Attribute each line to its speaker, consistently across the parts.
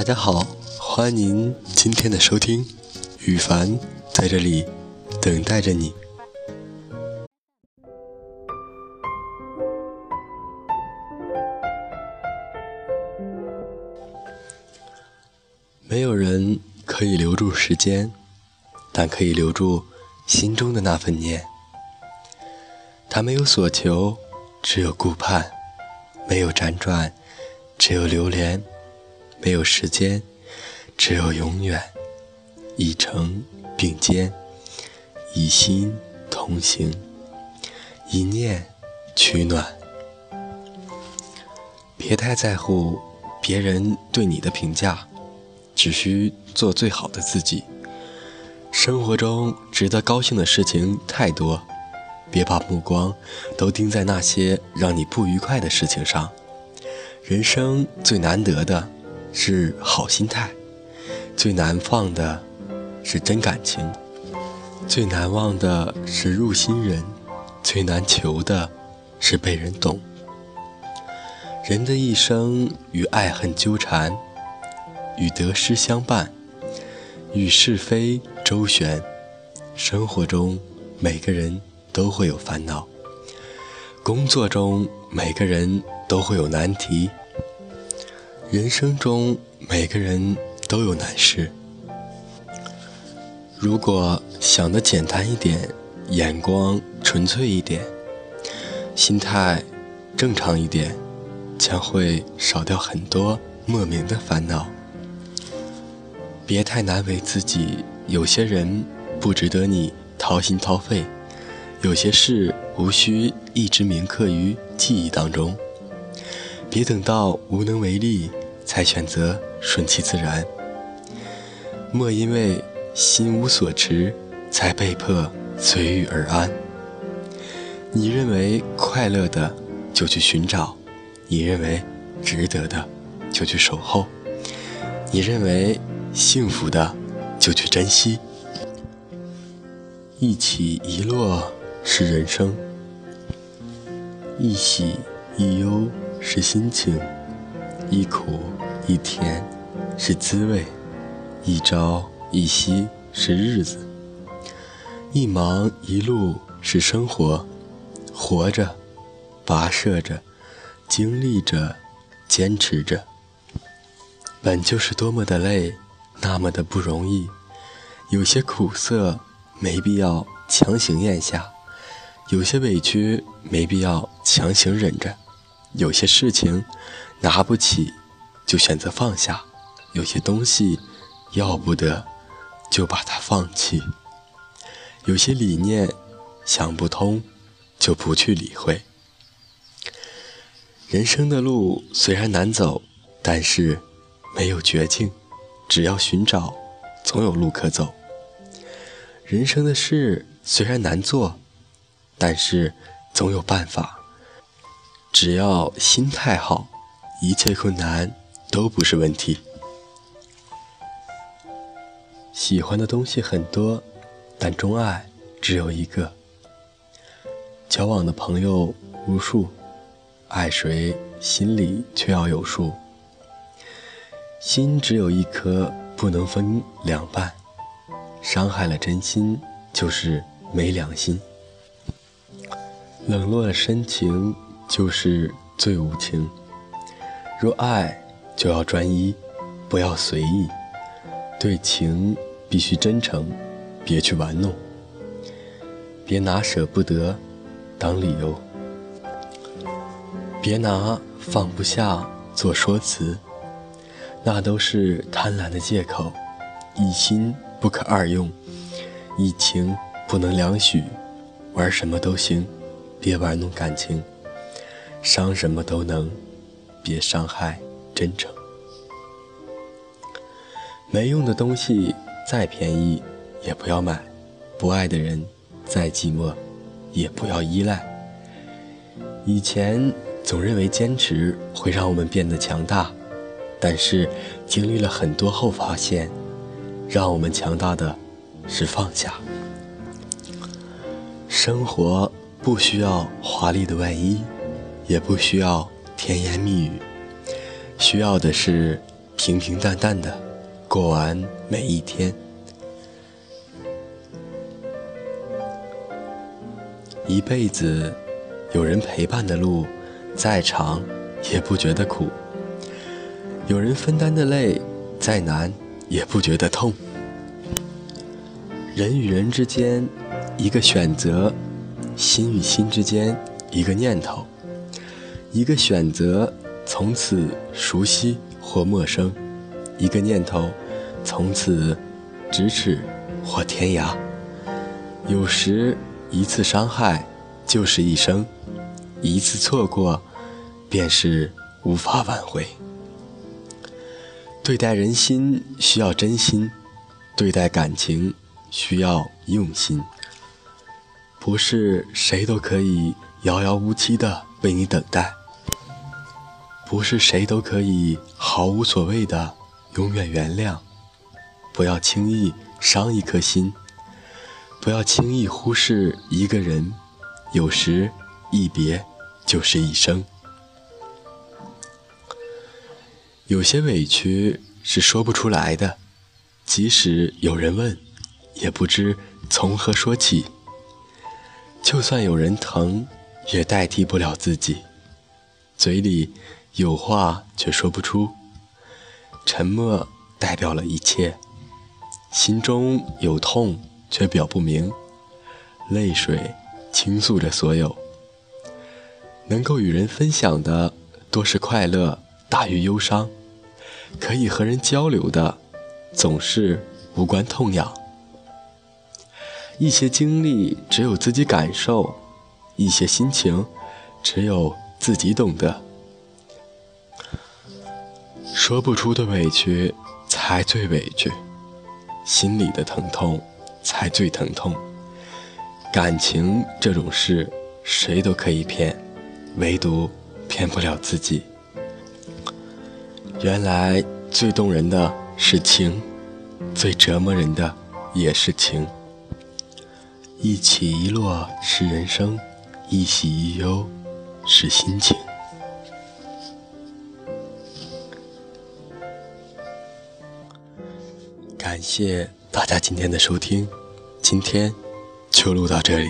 Speaker 1: 大家好，欢迎您今天的收听，羽凡在这里等待着你。没有人可以留住时间，但可以留住心中的那份念。他没有所求，只有顾盼；没有辗转，只有流连；没有时间，只有永远。一程并肩，一心同行，一念取暖。别太在乎别人对你的评价。只需做最好的自己。生活中值得高兴的事情太多，别把目光都盯在那些让你不愉快的事情上。人生最难得的是好心态，最难放的是真感情，最难忘的是入心人，最难求的是被人懂。人的一生与爱恨纠缠。与得失相伴，与是非周旋。生活中每个人都会有烦恼，工作中每个人都会有难题，人生中每个人都有难事。如果想的简单一点，眼光纯粹一点，心态正常一点，将会少掉很多莫名的烦恼。别太难为自己，有些人不值得你掏心掏肺，有些事无需一直铭刻于记忆当中。别等到无能为力才选择顺其自然，莫因为心无所持才被迫随遇而安。你认为快乐的就去寻找，你认为值得的就去守候，你认为。幸福的，就去珍惜。一起一落是人生，一喜一忧是心情，一苦一甜是滋味，一朝一夕是日子，一忙一路是生活。活着，跋涉着，经历着，坚持着，本就是多么的累。那么的不容易，有些苦涩没必要强行咽下，有些委屈没必要强行忍着，有些事情拿不起就选择放下，有些东西要不得就把它放弃，有些理念想不通就不去理会。人生的路虽然难走，但是没有绝境。只要寻找，总有路可走。人生的事虽然难做，但是总有办法。只要心态好，一切困难都不是问题。喜欢的东西很多，但钟爱只有一个。交往的朋友无数，爱谁心里却要有数。心只有一颗，不能分两半。伤害了真心，就是没良心。冷落了深情，就是最无情。若爱，就要专一，不要随意。对情必须真诚，别去玩弄。别拿舍不得当理由，别拿放不下做说辞。那都是贪婪的借口，一心不可二用，一情不能两许，玩什么都行，别玩弄感情；伤什么都能，别伤害真诚。没用的东西再便宜也不要买，不爱的人再寂寞也不要依赖。以前总认为坚持会让我们变得强大。但是，经历了很多后，发现，让我们强大的是放下。生活不需要华丽的外衣，也不需要甜言蜜语，需要的是平平淡淡的过完每一天。一辈子有人陪伴的路，再长也不觉得苦；有人分担的累，再难也不觉得痛。人与人之间，一个选择；心与心之间，一个念头。一个选择，从此熟悉或陌生；一个念头，从此咫尺或天涯。有时。一次伤害就是一生，一次错过便是无法挽回。对待人心需要真心，对待感情需要用心。不是谁都可以遥遥无期的为你等待，不是谁都可以毫无所谓的永远原谅。不要轻易伤一颗心。不要轻易忽视一个人，有时一别就是一生。有些委屈是说不出来的，即使有人问，也不知从何说起。就算有人疼，也代替不了自己。嘴里有话却说不出，沉默代表了一切。心中有痛。却表不明，泪水倾诉着所有。能够与人分享的多是快乐大于忧伤，可以和人交流的总是无关痛痒。一些经历只有自己感受，一些心情只有自己懂得。说不出的委屈才最委屈，心里的疼痛。才最疼痛。感情这种事，谁都可以骗，唯独骗不了自己。原来最动人的是情，最折磨人的也是情。一起一落是人生，一喜一忧是心情。感谢。大家今天的收听，今天就录到这里。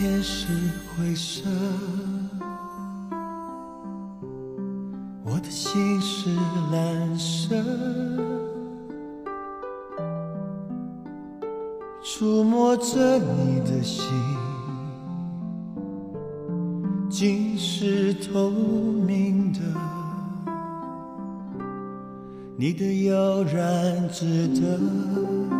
Speaker 2: 天是灰色，我的心是蓝色。触摸着你的心，竟是透明的。你的悠然值得。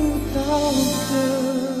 Speaker 2: shelter.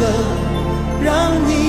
Speaker 2: 了，让你。